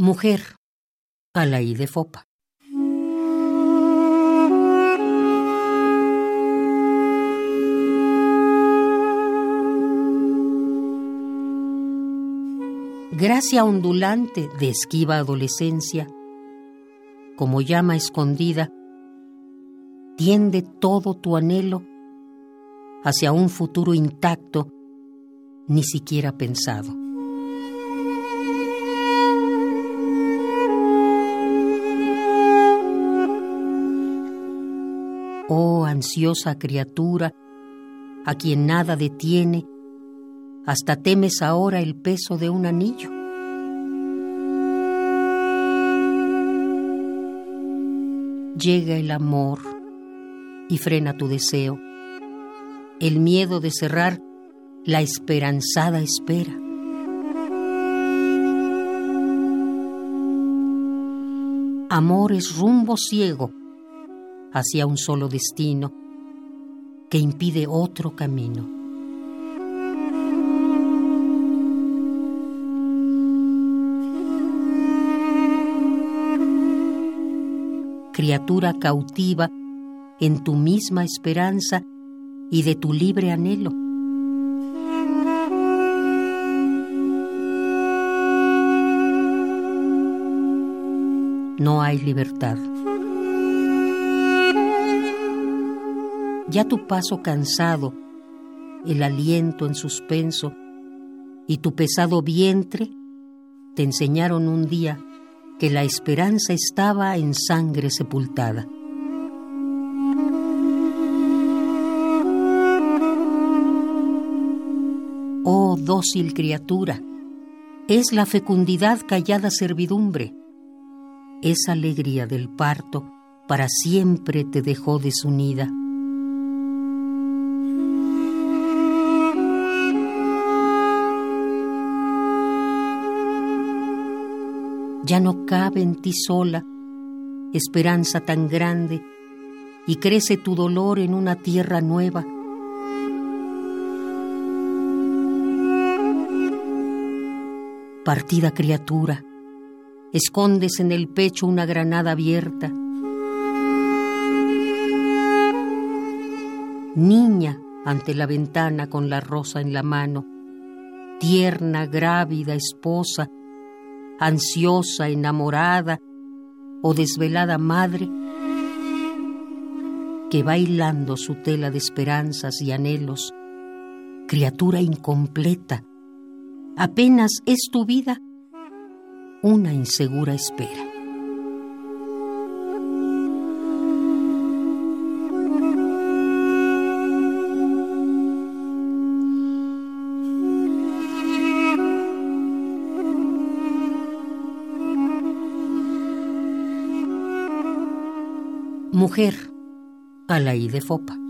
Mujer, Alaí de Fopa. Gracia ondulante de esquiva adolescencia, como llama escondida, tiende todo tu anhelo hacia un futuro intacto, ni siquiera pensado. Oh ansiosa criatura, a quien nada detiene, hasta temes ahora el peso de un anillo. Llega el amor y frena tu deseo, el miedo de cerrar la esperanzada espera. Amor es rumbo ciego hacia un solo destino que impide otro camino. Criatura cautiva en tu misma esperanza y de tu libre anhelo. No hay libertad. Ya tu paso cansado, el aliento en suspenso y tu pesado vientre te enseñaron un día que la esperanza estaba en sangre sepultada. Oh dócil criatura, es la fecundidad callada servidumbre, esa alegría del parto para siempre te dejó desunida. Ya no cabe en ti sola esperanza tan grande y crece tu dolor en una tierra nueva. Partida criatura, escondes en el pecho una granada abierta. Niña ante la ventana con la rosa en la mano, tierna, grávida, esposa, ansiosa, enamorada o desvelada madre que bailando su tela de esperanzas y anhelos, criatura incompleta, apenas es tu vida una insegura espera. Mujer, Alaí de Fopa.